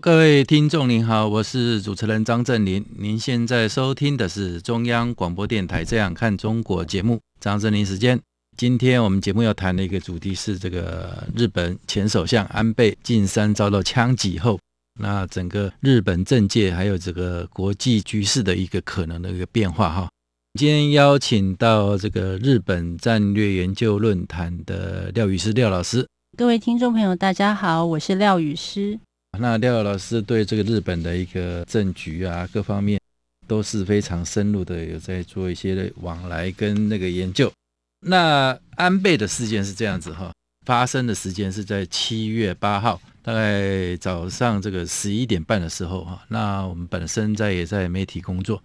各位听众您好，我是主持人张振林。您现在收听的是中央广播电台《这样看中国》节目，张振林时间。今天我们节目要谈的一个主题是这个日本前首相安倍晋三遭到枪击后，那整个日本政界还有这个国际局势的一个可能的一个变化哈。今天邀请到这个日本战略研究论坛的廖宇师廖老师。各位听众朋友，大家好，我是廖宇师。那廖老师对这个日本的一个政局啊，各方面都是非常深入的，有在做一些的往来跟那个研究。那安倍的事件是这样子哈，发生的时间是在七月八号，大概早上这个十一点半的时候哈。那我们本身在也在媒体工作，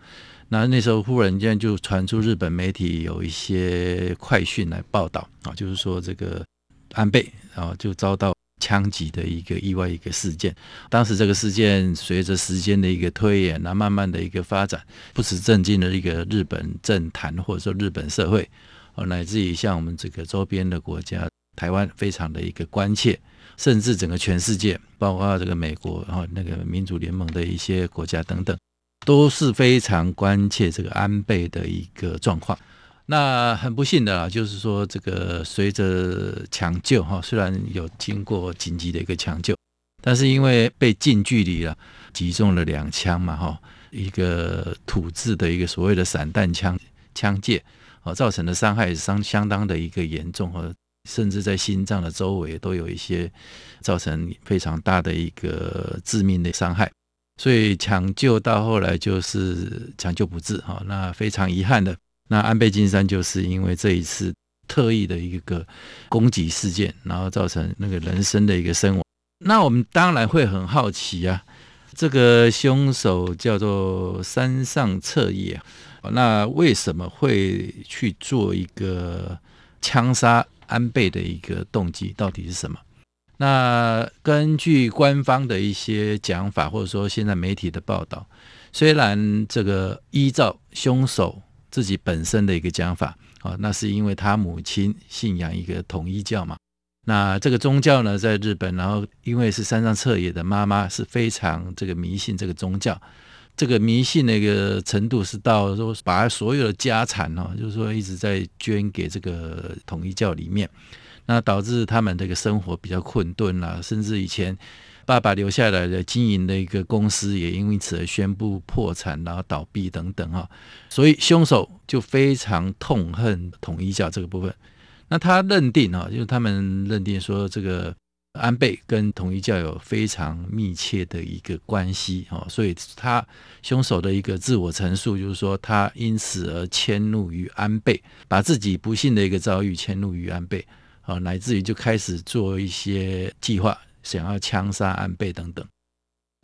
那那时候忽然间就传出日本媒体有一些快讯来报道啊，就是说这个安倍啊就遭到。枪击的一个意外一个事件，当时这个事件随着时间的一个推演，那慢慢的一个发展，不时震惊了一个日本政坛或者说日本社会，哦，乃至于像我们这个周边的国家，台湾非常的一个关切，甚至整个全世界，包括这个美国，然后那个民主联盟的一些国家等等，都是非常关切这个安倍的一个状况。那很不幸的啊，就是说这个随着抢救哈，虽然有经过紧急的一个抢救，但是因为被近距离了击中了两枪嘛哈，一个土制的一个所谓的散弹枪枪械啊，造成的伤害相相当的一个严重和甚至在心脏的周围都有一些造成非常大的一个致命的伤害，所以抢救到后来就是抢救不治哈，那非常遗憾的。那安倍晋三就是因为这一次特意的一个攻击事件，然后造成那个人身的一个身亡。那我们当然会很好奇啊，这个凶手叫做山上彻也，那为什么会去做一个枪杀安倍的一个动机到底是什么？那根据官方的一些讲法，或者说现在媒体的报道，虽然这个依照凶手。自己本身的一个讲法啊，那是因为他母亲信仰一个统一教嘛。那这个宗教呢，在日本，然后因为是山上彻也的妈妈是非常这个迷信这个宗教，这个迷信的一个程度是到说把所有的家产哦，就是说一直在捐给这个统一教里面，那导致他们这个生活比较困顿啦，甚至以前。爸爸留下来的经营的一个公司也因为此而宣布破产，然后倒闭等等哈，所以凶手就非常痛恨统一教这个部分。那他认定啊，就是他们认定说这个安倍跟统一教有非常密切的一个关系哈，所以他凶手的一个自我陈述就是说，他因此而迁怒于安倍，把自己不幸的一个遭遇迁怒于安倍啊，乃至于就开始做一些计划。想要枪杀安倍等等，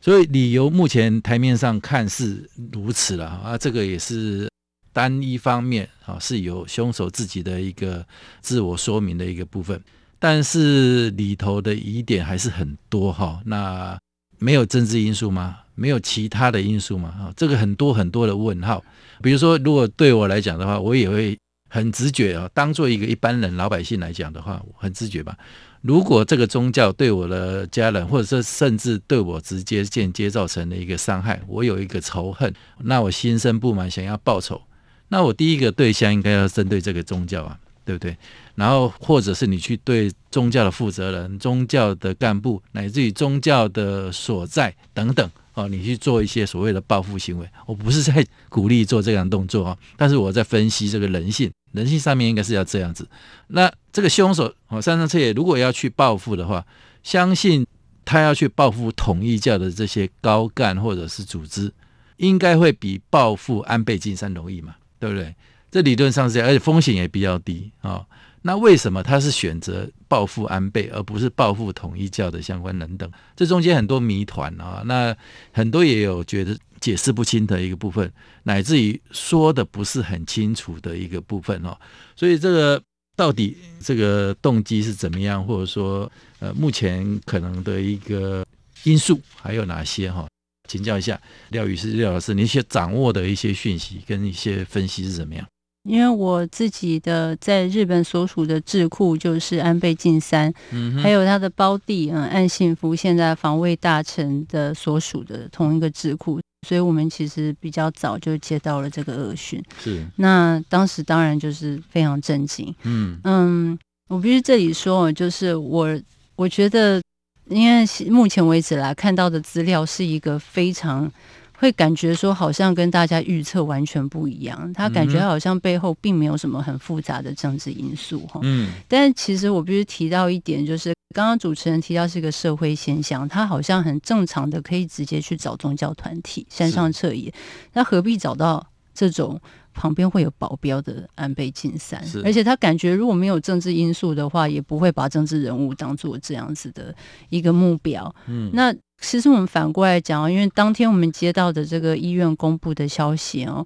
所以理由目前台面上看似如此了啊，这个也是单一方面啊，是有凶手自己的一个自我说明的一个部分，但是里头的疑点还是很多哈。那没有政治因素吗？没有其他的因素吗？啊，这个很多很多的问号。比如说，如果对我来讲的话，我也会很直觉啊，当做一个一般人老百姓来讲的话，很直觉吧。如果这个宗教对我的家人，或者说甚至对我直接间接造成了一个伤害，我有一个仇恨，那我心生不满，想要报仇，那我第一个对象应该要针对这个宗教啊，对不对？然后或者是你去对宗教的负责人、宗教的干部，乃至于宗教的所在等等，哦，你去做一些所谓的报复行为。我不是在鼓励做这样的动作啊，但是我在分析这个人性。人性上面应该是要这样子。那这个凶手哦，山上彻也如果要去报复的话，相信他要去报复统一教的这些高干或者是组织，应该会比报复安倍晋三容易嘛，对不对？这理论上是这样，而且风险也比较低啊、哦。那为什么他是选择报复安倍，而不是报复统一教的相关人等？这中间很多谜团啊。那很多也有觉得解释不清的一个部分，乃至于说的不是很清楚的一个部分哦。所以这个到底这个动机是怎么样，或者说呃目前可能的一个因素还有哪些哈？请教一下廖宇师廖老师，你一些掌握的一些讯息跟一些分析是怎么样？因为我自己的在日本所属的智库就是安倍晋三，嗯，还有他的胞弟嗯岸信夫，现在防卫大臣的所属的同一个智库，所以我们其实比较早就接到了这个恶讯。是，那当时当然就是非常震惊。嗯嗯，我必须这里说，就是我我觉得，因为目前为止来看到的资料是一个非常。会感觉说好像跟大家预测完全不一样，他感觉好像背后并没有什么很复杂的政治因素哈。嗯，但其实我必须提到一点，就是刚刚主持人提到是一个社会现象，他好像很正常的可以直接去找宗教团体山上彻野，那何必找到这种旁边会有保镖的安倍晋三？而且他感觉如果没有政治因素的话，也不会把政治人物当做这样子的一个目标。嗯，那。其实我们反过来讲，因为当天我们接到的这个医院公布的消息哦，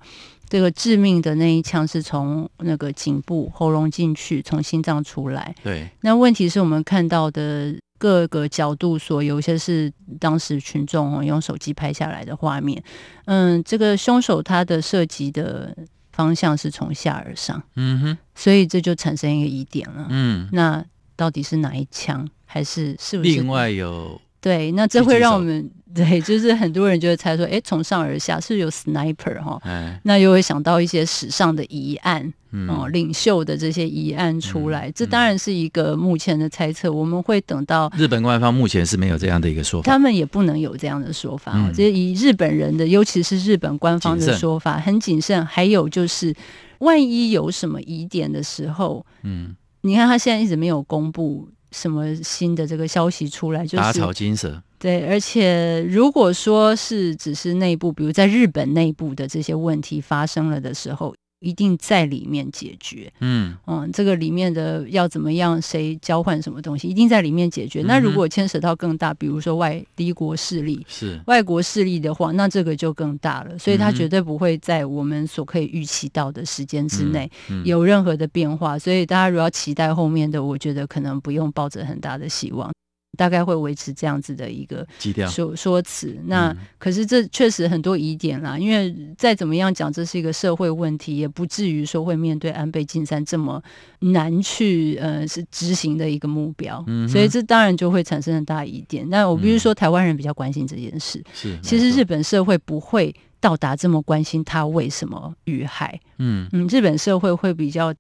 这个致命的那一枪是从那个颈部喉咙进去，从心脏出来。对。那问题是我们看到的各个角度所，有些是当时群众哦用手机拍下来的画面。嗯，这个凶手他的涉及的方向是从下而上。嗯哼。所以这就产生一个疑点了。嗯。那到底是哪一枪？还是是不是另外有？对，那这会让我们对，就是很多人就会猜说，哎，从上而下是有 sniper 哈、哦，那又会想到一些史上的疑案，嗯、哦，领袖的这些疑案出来，嗯、这当然是一个目前的猜测。我们会等到日本官方目前是没有这样的一个说法，他们也不能有这样的说法。这、嗯、以日本人的，尤其是日本官方的说法，很谨慎。还有就是，万一有什么疑点的时候，嗯，你看他现在一直没有公布。什么新的这个消息出来，就是打草惊蛇。对，而且如果说是只是内部，比如在日本内部的这些问题发生了的时候。一定在里面解决，嗯嗯，这个里面的要怎么样，谁交换什么东西，一定在里面解决。嗯、那如果牵扯到更大，比如说外敌国势力，是外国势力的话，那这个就更大了。所以它绝对不会在我们所可以预期到的时间之内有任何的变化。所以大家如果要期待后面的，我觉得可能不用抱着很大的希望。大概会维持这样子的一个说说辞。那可是这确实很多疑点啦，因为再怎么样讲，这是一个社会问题，也不至于说会面对安倍晋三这么难去呃是执行的一个目标。嗯，所以这当然就会产生很大疑点。那我必须说，台湾人比较关心这件事。是，其实日本社会不会到达这么关心他为什么遇害。嗯嗯，日本社会会比较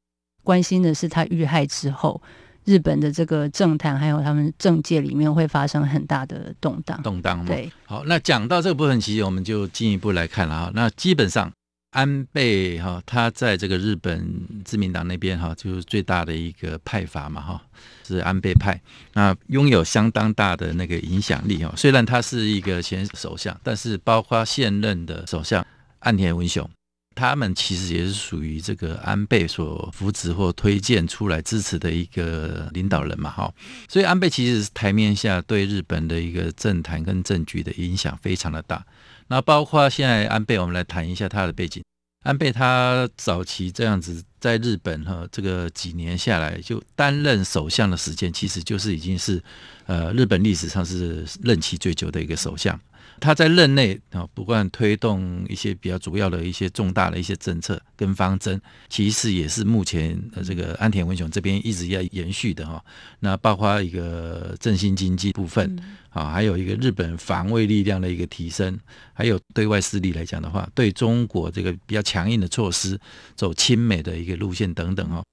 关心的是他遇害之后。日本的这个政坛还有他们政界里面会发生很大的动荡，动荡吗？对，好，那讲到这个部分，其实我们就进一步来看了哈。那基本上安倍哈，他在这个日本自民党那边哈，就是最大的一个派阀嘛哈，是安倍派，那拥有相当大的那个影响力哈。虽然他是一个前首相，但是包括现任的首相岸田文雄。他们其实也是属于这个安倍所扶持或推荐出来支持的一个领导人嘛，哈，所以安倍其实台面下对日本的一个政坛跟政局的影响非常的大。那包括现在安倍，我们来谈一下他的背景。安倍他早期这样子在日本哈，这个几年下来就担任首相的时间，其实就是已经是呃日本历史上是任期最久的一个首相。他在任内啊，不断推动一些比较主要的一些重大的一些政策跟方针，其实也是目前呃这个安田文雄这边一直要延续的哈。那包括一个振兴经济部分啊，还有一个日本防卫力量的一个提升，还有对外势力来讲的话，对中国这个比较强硬的措施，走亲美的一个路线等等哈。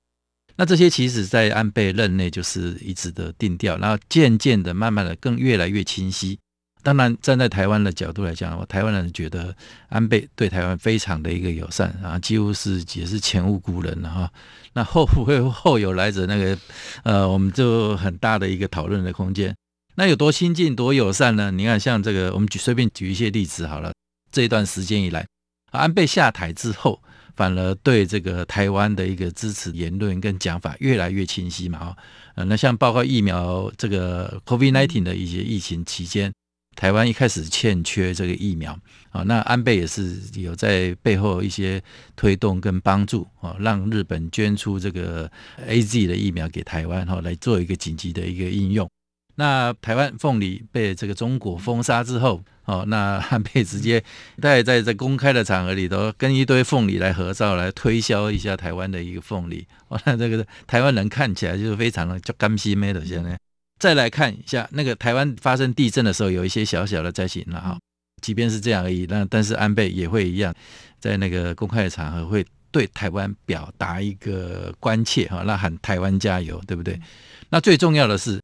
那这些其实在安倍任内就是一直的定调，然后渐渐的、慢慢的更越来越清晰。当然，站在台湾的角度来讲，我台湾人觉得安倍对台湾非常的一个友善啊，几乎是也是前无古人了哈。那后不会后有来者，那个呃，我们就很大的一个讨论的空间。那有多亲近、多友善呢？你看，像这个，我们举随便举一些例子好了。这一段时间以来，安倍下台之后，反而对这个台湾的一个支持言论跟讲法越来越清晰嘛。哈，呃，那像包括疫苗这个 COVID-19 的一些疫情期间。台湾一开始欠缺这个疫苗啊，那安倍也是有在背后一些推动跟帮助啊，让日本捐出这个 AZ 的疫苗给台湾哈，来做一个紧急的一个应用。那台湾凤梨被这个中国封杀之后，哦，那安倍直接在在在公开的场合里头跟一堆凤梨来合照，来推销一下台湾的一个凤梨。哦，那这个台湾人看起来就是非常的就甘心没的现在。再来看一下那个台湾发生地震的时候，有一些小小的灾情了哈。即便是这样而已，那但是安倍也会一样，在那个公开的场合会对台湾表达一个关切哈，那喊台湾加油，对不对？那最重要的是。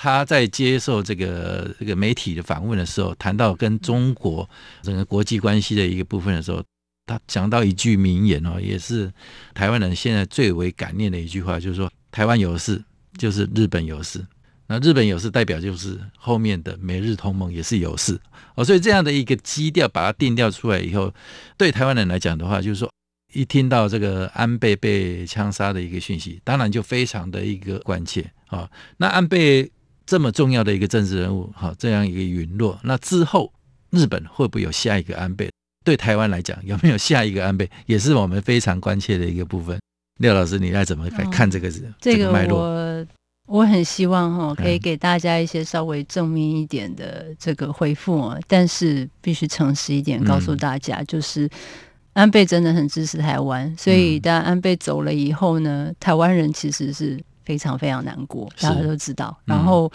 他在接受这个这个媒体的访问的时候，谈到跟中国整个国际关系的一个部分的时候，他讲到一句名言哦，也是台湾人现在最为感念的一句话，就是说台湾有事就是日本有事，那日本有事代表就是后面的美日同盟也是有事哦，所以这样的一个基调把它定调出来以后，对台湾人来讲的话，就是说一听到这个安倍被枪杀的一个讯息，当然就非常的一个关切啊，那安倍。这么重要的一个政治人物，哈，这样一个陨落，那之后日本会不会有下一个安倍？对台湾来讲，有没有下一个安倍，也是我们非常关切的一个部分。廖老师，你该怎么来看这个字？这个脉络？我我很希望哈，可以给大家一些稍微正面一点的这个回复，嗯、但是必须诚实一点，告诉大家，就是安倍真的很支持台湾，所以当安倍走了以后呢，台湾人其实是。非常非常难过，大家都知道。嗯、然后，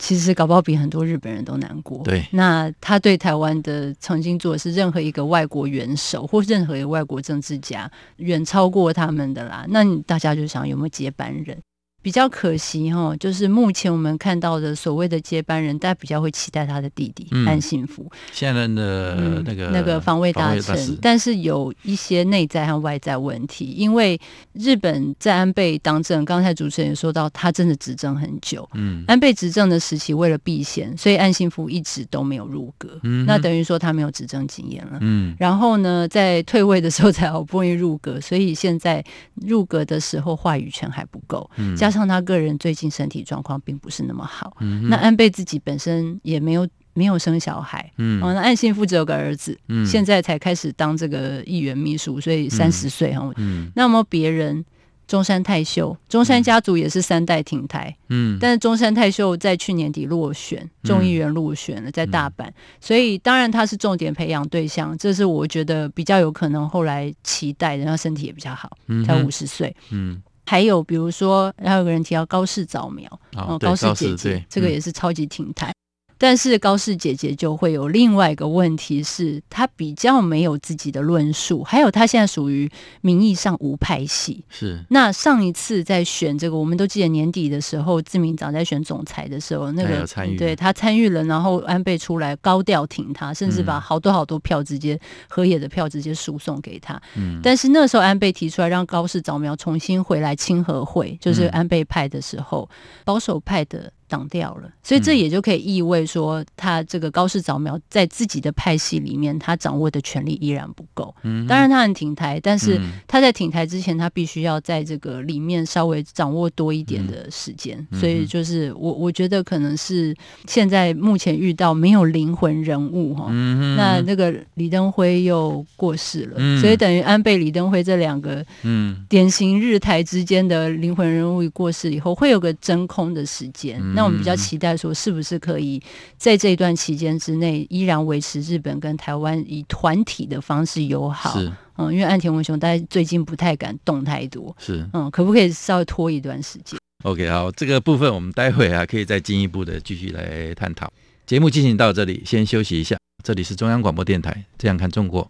其实搞不好比很多日本人都难过。对，那他对台湾的曾经做的是任何一个外国元首或任何一个外国政治家远超过他们的啦。那你大家就想有没有接班人？比较可惜哈，就是目前我们看到的所谓的接班人，大家比较会期待他的弟弟、嗯、岸信夫，现任的那个、嗯、那个防卫大臣，但是有一些内在和外在问题。因为日本在安倍当政，刚才主持人也说到，他真的执政很久。嗯，安倍执政的时期为了避嫌，所以安信福一直都没有入阁。嗯，那等于说他没有执政经验了。嗯，然后呢，在退位的时候才好不容易入阁，所以现在入阁的时候话语权还不够。嗯。加上他个人最近身体状况并不是那么好，嗯、那安倍自己本身也没有没有生小孩，嗯，哦，那岸信夫只有个儿子，嗯，现在才开始当这个议员秘书，所以三十岁哈，嗯，那么别人中山泰秀，中山家族也是三代挺台，嗯，但是中山泰秀在去年底落选，众议员落选了，在大阪，嗯、所以当然他是重点培养对象，这是我觉得比较有可能后来期待的，然后身体也比较好，才五十岁，嗯。还有比如说，还有个人提到高氏早苗，哦，高氏姐姐，这个也是超级停台。但是高氏姐姐就会有另外一个问题是，她比较没有自己的论述，还有她现在属于名义上无派系。是。那上一次在选这个，我们都记得年底的时候，志明长在选总裁的时候，那个对他参与了，然后安倍出来高调挺他，甚至把好多好多票直接河野的票直接输送给他。嗯。但是那时候安倍提出来让高市早苗重新回来亲和会，就是安倍派的时候，保守派的。挡掉了，所以这也就可以意味说，他这个高市早苗在自己的派系里面，他掌握的权力依然不够。嗯，当然他很挺台，但是他在挺台之前，他必须要在这个里面稍微掌握多一点的时间。嗯、所以就是我我觉得可能是现在目前遇到没有灵魂人物哈，嗯、那那个李登辉又过世了，嗯、所以等于安倍李登辉这两个嗯。典型日台之间的灵魂人物过世以后，会有个真空的时间。嗯那我们比较期待说，是不是可以在这一段期间之内，依然维持日本跟台湾以团体的方式友好？是，嗯，因为岸田文雄大家最近不太敢动太多，是，嗯，可不可以稍微拖一段时间？OK，好，这个部分我们待会啊可以再进一步的继续来探讨。节目进行到这里，先休息一下。这里是中央广播电台，这样看中国。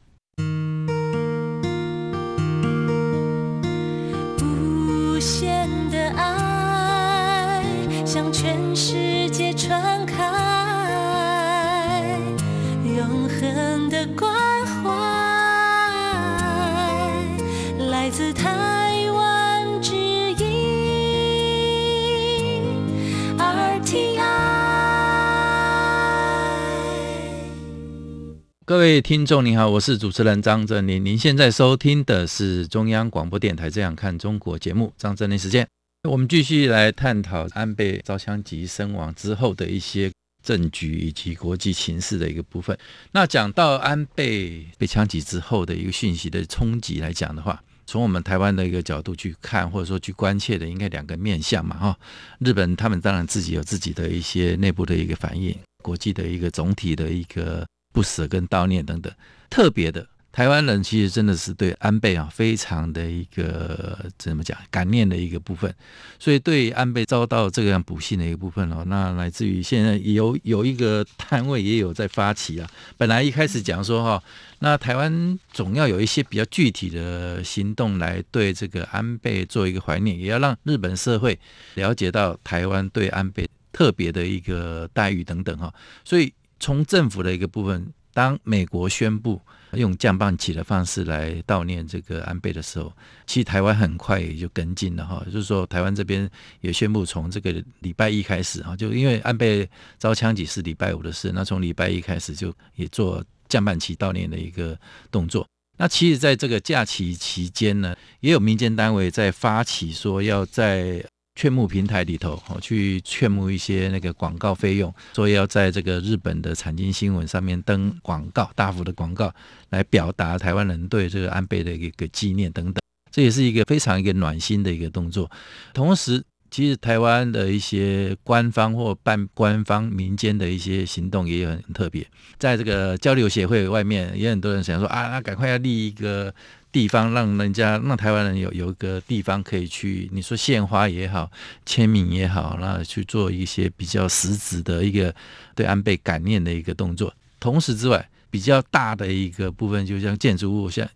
各位听众，你好，我是主持人张正霖。您现在收听的是中央广播电台《这样看中国》节目，张正霖时间。我们继续来探讨安倍遭枪击身亡之后的一些政局以及国际情势的一个部分。那讲到安倍被枪击之后的一个讯息的冲击来讲的话，从我们台湾的一个角度去看，或者说去关切的，应该两个面向嘛，哈。日本他们当然自己有自己的一些内部的一个反应，国际的一个总体的一个不舍跟悼念等等，特别的。台湾人其实真的是对安倍啊非常的一个怎么讲感念的一个部分，所以对安倍遭到这样不幸的一个部分哦，那来自于现在有有一个摊位也有在发起啊。本来一开始讲说哈，那台湾总要有一些比较具体的行动来对这个安倍做一个怀念，也要让日本社会了解到台湾对安倍特别的一个待遇等等哈。所以从政府的一个部分，当美国宣布。用降半旗的方式来悼念这个安倍的时候，其实台湾很快也就跟进了哈，就是说台湾这边也宣布从这个礼拜一开始啊，就因为安倍遭枪击是礼拜五的事，那从礼拜一开始就也做降半旗悼念的一个动作。那其实在这个假期期间呢，也有民间单位在发起说要在。劝募平台里头，哦，去劝募一些那个广告费用，所以要在这个日本的产经新闻上面登广告，大幅的广告，来表达台湾人对这个安倍的一个纪念等等。这也是一个非常一个暖心的一个动作。同时，其实台湾的一些官方或半官方、民间的一些行动也有很特别。在这个交流协会外面，也很多人想说啊，那赶快要立一个。地方让人家让台湾人有有一个地方可以去，你说献花也好，签名也好，那去做一些比较实质的一个对安倍感念的一个动作。同时之外，比较大的一个部分，就像建筑物，像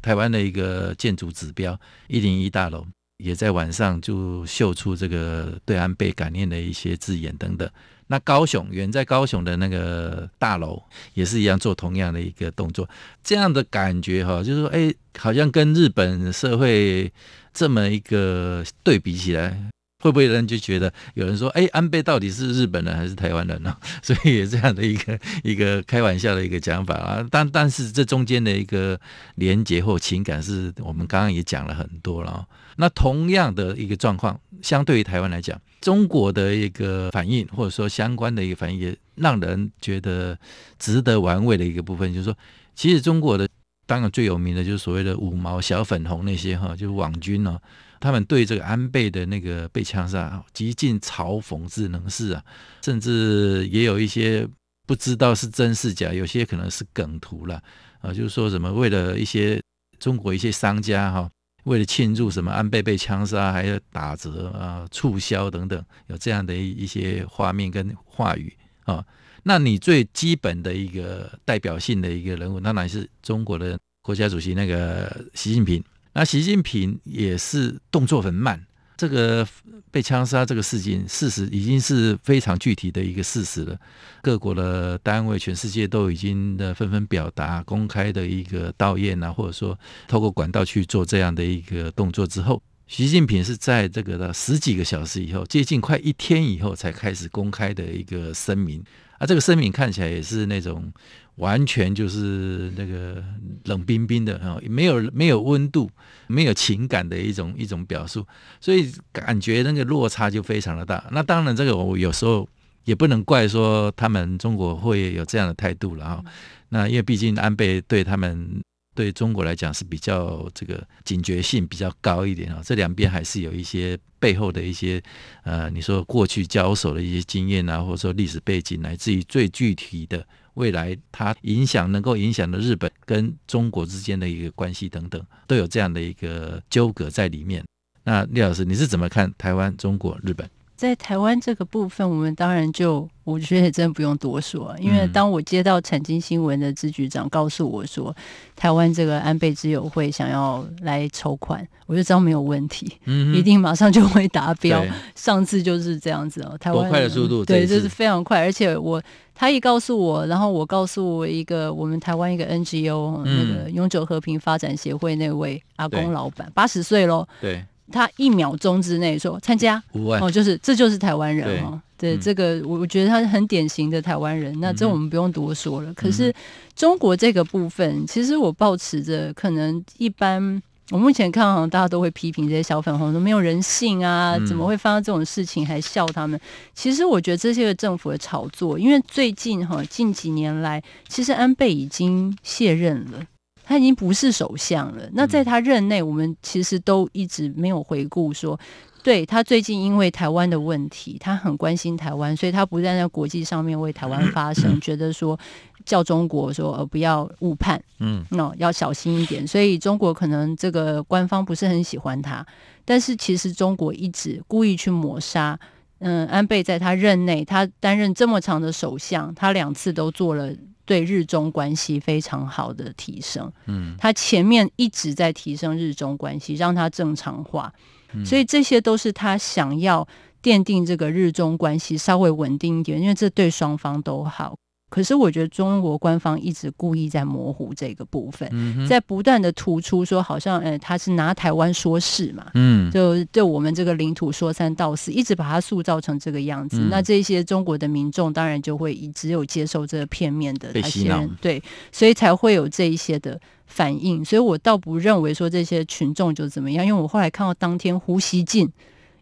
台湾的一个建筑指标一零一大楼，也在晚上就秀出这个对安倍感念的一些字眼等等。那高雄远在高雄的那个大楼也是一样做同样的一个动作，这样的感觉哈，就是说，哎，好像跟日本社会这么一个对比起来，会不会有人就觉得有人说，哎，安倍到底是日本人还是台湾人呢？所以也这样的一个一个开玩笑的一个讲法啊。但但是这中间的一个连结或情感，是我们刚刚也讲了很多了。那同样的一个状况，相对于台湾来讲。中国的一个反应，或者说相关的一个反应，也让人觉得值得玩味的一个部分，就是说，其实中国的当然最有名的就是所谓的五毛小粉红那些哈，就是网军哦，他们对这个安倍的那个被枪杀极尽嘲讽之能事啊，甚至也有一些不知道是真是假，有些可能是梗图了啊，就是说什么为了一些中国一些商家哈。为了庆祝什么安倍被枪杀，还要打折啊、促销等等，有这样的一一些画面跟话语啊。那你最基本的一个代表性的一个人物，当然是中国的国家主席那个习近平。那习近平也是动作很慢。这个被枪杀这个事情，事实已经是非常具体的一个事实了。各国的单位，全世界都已经的纷纷表达公开的一个悼念啊，或者说透过管道去做这样的一个动作之后，习近平是在这个的十几个小时以后，接近快一天以后才开始公开的一个声明。啊，这个声明看起来也是那种。完全就是那个冷冰冰的啊，没有没有温度、没有情感的一种一种表述，所以感觉那个落差就非常的大。那当然，这个我有时候也不能怪说他们中国会有这样的态度了啊。那因为毕竟安倍对他们对中国来讲是比较这个警觉性比较高一点啊。这两边还是有一些背后的一些呃，你说过去交手的一些经验啊，或者说历史背景，乃至于最具体的。未来它影响能够影响的日本跟中国之间的一个关系等等，都有这样的一个纠葛在里面。那聂老师，你是怎么看台湾、中国、日本？在台湾这个部分，我们当然就我觉得也真的不用多说，因为当我接到产经新闻的支局长告诉我说，台湾这个安倍之友会想要来筹款，我就知道没有问题，嗯，一定马上就会达标。上次就是这样子哦，台湾多快的速度，对，就是非常快，而且我他一告诉我，然后我告诉我一个我们台湾一个 NGO、嗯、那个永久和平发展协会那位阿公老板，八十岁喽，对。他一秒钟之内说参加哦，就是这就是台湾人哦。对，对这个我我觉得他是很典型的台湾人。那这我们不用多说了。嗯、可是中国这个部分，其实我抱持着可能一般我目前看好像大家都会批评这些小粉红说没有人性啊，怎么会发生这种事情还笑他们？其实我觉得这些个政府的炒作，因为最近哈近几年来，其实安倍已经卸任了，他已经不是首相了。那在他任内，我们其实都一直没有回顾说。对，他最近因为台湾的问题，他很关心台湾，所以他不但在国际上面为台湾发声，觉得说叫中国说呃不要误判，嗯，那要小心一点。所以中国可能这个官方不是很喜欢他，但是其实中国一直故意去抹杀。嗯，安倍在他任内，他担任这么长的首相，他两次都做了对日中关系非常好的提升。嗯，他前面一直在提升日中关系，让它正常化。所以这些都是他想要奠定这个日中关系稍微稳定一点，因为这对双方都好。可是我觉得中国官方一直故意在模糊这个部分，嗯、在不断的突出说好像呃他是拿台湾说事嘛，嗯，就对我们这个领土说三道四，一直把它塑造成这个样子。嗯、那这些中国的民众当然就会只有接受这个片面的那些人，对，所以才会有这一些的。反应，所以我倒不认为说这些群众就怎么样，因为我后来看到当天胡锡进。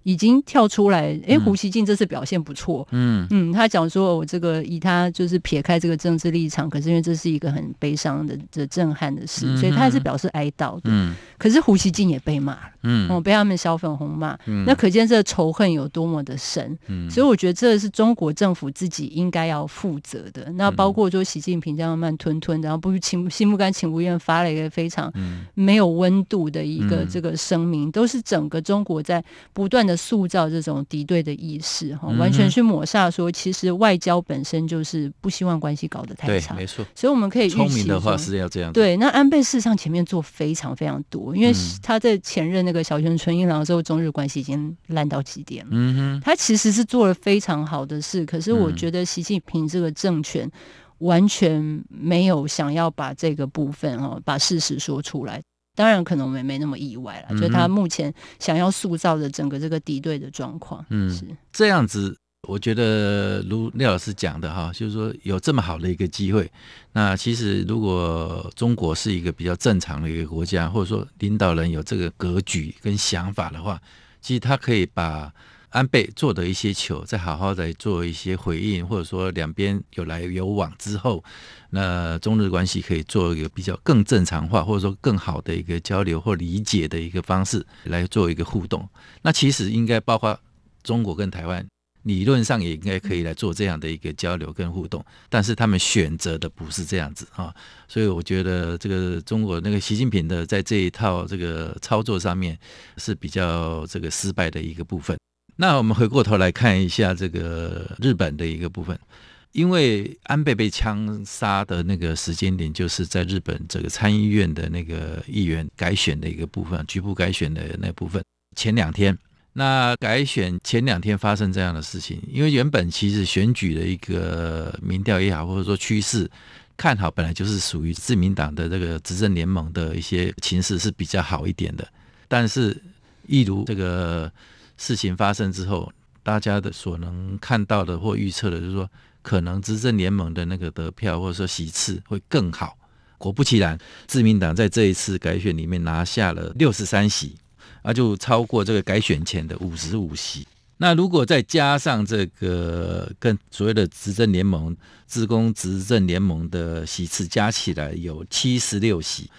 已经跳出来，哎，胡锡进这次表现不错。嗯嗯，他讲说，我这个以他就是撇开这个政治立场，可是因为这是一个很悲伤的、的震撼的事，嗯、所以他还是表示哀悼的。嗯，可是胡锡进也被骂了，嗯，哦，被他们小粉红骂，嗯、那可见这个仇恨有多么的深。嗯，所以我觉得这是中国政府自己应该要负责的。那包括说习近平这样慢吞吞，然后不情心不甘情不愿发了一个非常没有温度的一个这个声明，都是整个中国在不断的。塑造这种敌对的意识，哈，完全去抹煞说，其实外交本身就是不希望关系搞得太差，没错。所以我们可以聪明的话是要这样。对，那安倍事实上前面做非常非常多，因为他在前任那个小泉纯一郎之后，中日关系已经烂到极点了。嗯哼，他其实是做了非常好的事，可是我觉得习近平这个政权完全没有想要把这个部分哦，把事实说出来。当然，可能我们也没那么意外了。就他目前想要塑造的整个这个敌对的状况，嗯，是这样子。我觉得如廖老师讲的哈，就是说有这么好的一个机会，那其实如果中国是一个比较正常的一个国家，或者说领导人有这个格局跟想法的话，其实他可以把。安倍做的一些球，再好好的做一些回应，或者说两边有来有往之后，那中日关系可以做一个比较更正常化，或者说更好的一个交流或理解的一个方式来做一个互动。那其实应该包括中国跟台湾，理论上也应该可以来做这样的一个交流跟互动，但是他们选择的不是这样子啊，所以我觉得这个中国那个习近平的在这一套这个操作上面是比较这个失败的一个部分。那我们回过头来看一下这个日本的一个部分，因为安倍被枪杀的那个时间点，就是在日本这个参议院的那个议员改选的一个部分，局部改选的那部分。前两天，那改选前两天发生这样的事情，因为原本其实选举的一个民调也好，或者说趋势看好，本来就是属于自民党的这个执政联盟的一些情势是比较好一点的，但是一如这个。事情发生之后，大家的所能看到的或预测的，就是说，可能执政联盟的那个得票或者说席次会更好。果不其然，自民党在这一次改选里面拿下了六十三席，啊，就超过这个改选前的五十五席。那如果再加上这个跟所谓的执政联盟、自公执政联盟的席次加起来有七十六席。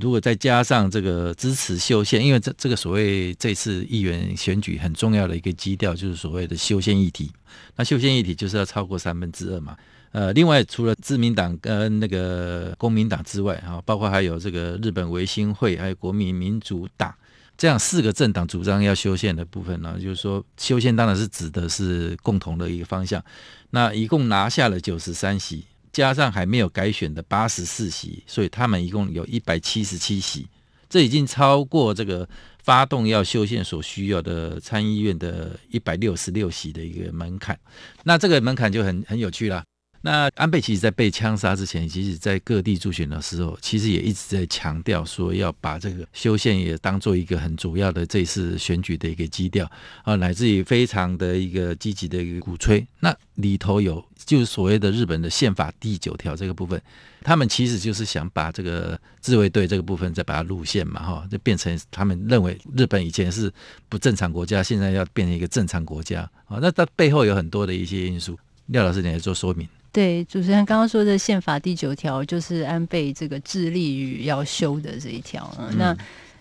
如果再加上这个支持修宪，因为这这个所谓这次议员选举很重要的一个基调就是所谓的修宪议题，那修宪议题就是要超过三分之二嘛。呃，另外除了自民党跟那个公民党之外，哈，包括还有这个日本维新会，还有国民民主党这样四个政党主张要修宪的部分呢，就是说修宪当然是指的是共同的一个方向。那一共拿下了九十三席。加上还没有改选的八十四席，所以他们一共有一百七十七席，这已经超过这个发动要修宪所需要的参议院的一百六十六席的一个门槛。那这个门槛就很很有趣了。那安倍其实，在被枪杀之前，其实在各地助选的时候，其实也一直在强调说，要把这个修宪也当做一个很主要的这次选举的一个基调啊，乃至于非常的一个积极的一个鼓吹。那里头有就是所谓的日本的宪法第九条这个部分，他们其实就是想把这个自卫队这个部分再把它入宪嘛，哈，就变成他们认为日本以前是不正常国家，现在要变成一个正常国家啊。那它背后有很多的一些因素，廖老师你来做说明。对，主持人刚刚说的宪法第九条就是安倍这个致力于要修的这一条。嗯，那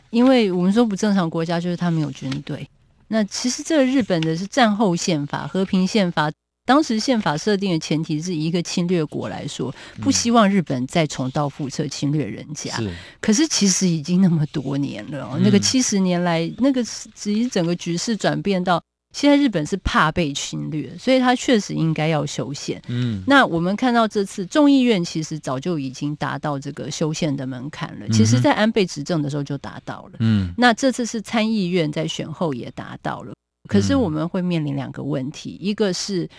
因为我们说不正常国家就是他没有军队。那其实这个日本的是战后宪法、和平宪法。当时宪法设定的前提是一个侵略国来说，不希望日本再重蹈覆辙侵略人家。是。可是其实已经那么多年了，那个七十年来，那个其实整个局势转变到。现在日本是怕被侵略，所以他确实应该要修宪。嗯，那我们看到这次众议院其实早就已经达到这个修宪的门槛了。其实，在安倍执政的时候就达到了。嗯，那这次是参议院在选后也达到了。可是我们会面临两个问题，一个是。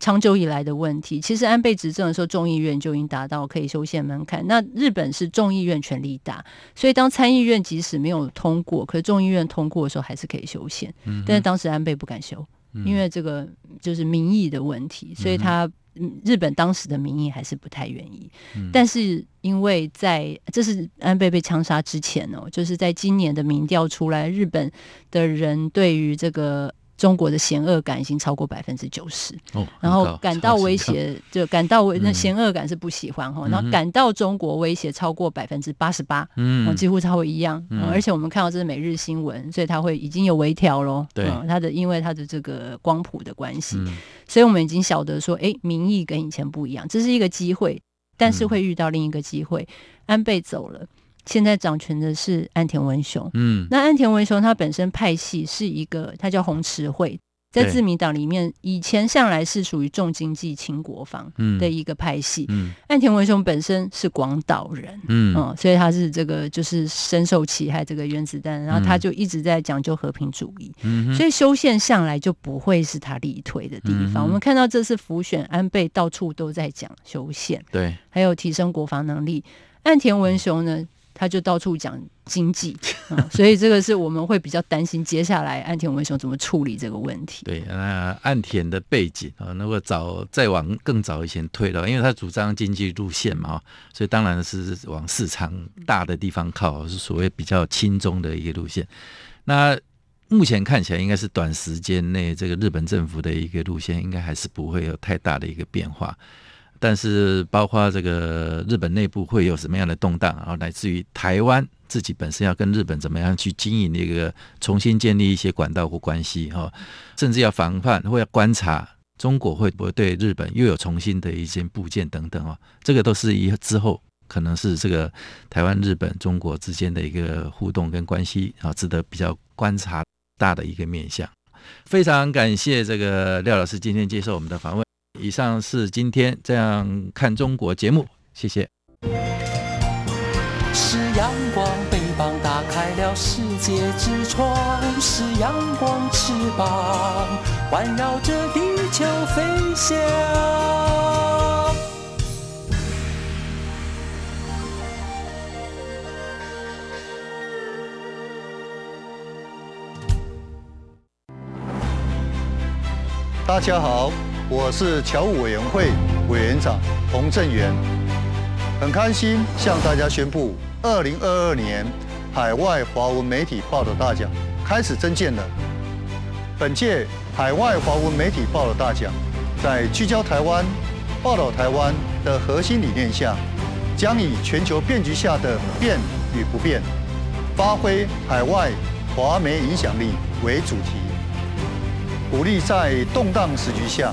长久以来的问题，其实安倍执政的时候，众议院就已经达到可以修宪门槛。那日本是众议院权力大，所以当参议院即使没有通过，可是众议院通过的时候，还是可以修宪。嗯，但是当时安倍不敢修，因为这个就是民意的问题，所以他日本当时的民意还是不太愿意。但是因为在这是安倍被枪杀之前哦，就是在今年的民调出来，日本的人对于这个。中国的嫌恶感已经超过百分之九十，然后感到威胁，就感到威那嫌恶感是不喜欢哈，然后感到中国威胁超过百分之八十八，嗯，几乎超过一样，嗯，而且我们看到这是每日新闻，所以它会已经有微调喽，对，它的因为它的这个光谱的关系，所以我们已经晓得说，哎，民意跟以前不一样，这是一个机会，但是会遇到另一个机会，安倍走了。现在掌权的是安田文雄，嗯，那安田文雄他本身派系是一个，他叫红池会，在自民党里面以前向来是属于重经济轻国防的一个派系，嗯，岸田文雄本身是广岛人，嗯，嗯，所以他是这个就是深受其害这个原子弹，然后他就一直在讲究和平主义，嗯，所以修宪向来就不会是他力推的地方。我们看到这次浮选，安倍到处都在讲修宪，对，还有提升国防能力，岸田文雄呢？他就到处讲经济，所以这个是我们会比较担心，接下来岸田文雄怎么处理这个问题。对，那岸田的背景啊，如果早再往更早以前推了，因为他主张经济路线嘛，所以当然是往市场大的地方靠，是所谓比较亲中的一个路线。那目前看起来，应该是短时间内这个日本政府的一个路线，应该还是不会有太大的一个变化。但是，包括这个日本内部会有什么样的动荡，然后来自于台湾自己本身要跟日本怎么样去经营那个重新建立一些管道或关系哈，甚至要防范或要观察中国会不会对日本又有重新的一些部件等等哦，这个都是一之后可能是这个台湾、日本、中国之间的一个互动跟关系啊，值得比较观察大的一个面向。非常感谢这个廖老师今天接受我们的访问。以上是今天这样看中国节目，谢谢。是阳光，翅膀打开了世界之窗；是阳光，翅膀环绕着地球飞翔。大家好。我是侨务委员会委员长洪正元，很开心向大家宣布，二零二二年海外华文媒体报道大奖开始征件了。本届海外华文媒体报道大奖，在聚焦台湾、报道台湾的核心理念下，将以全球变局下的变与不变，发挥海外华媒影响力为主题，鼓励在动荡时局下。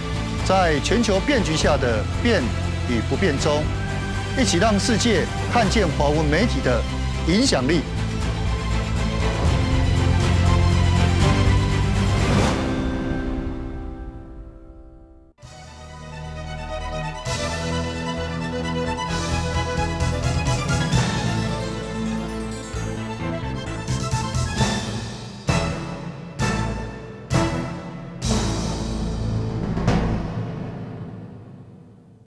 在全球变局下的变与不变中，一起让世界看见华文媒体的影响力。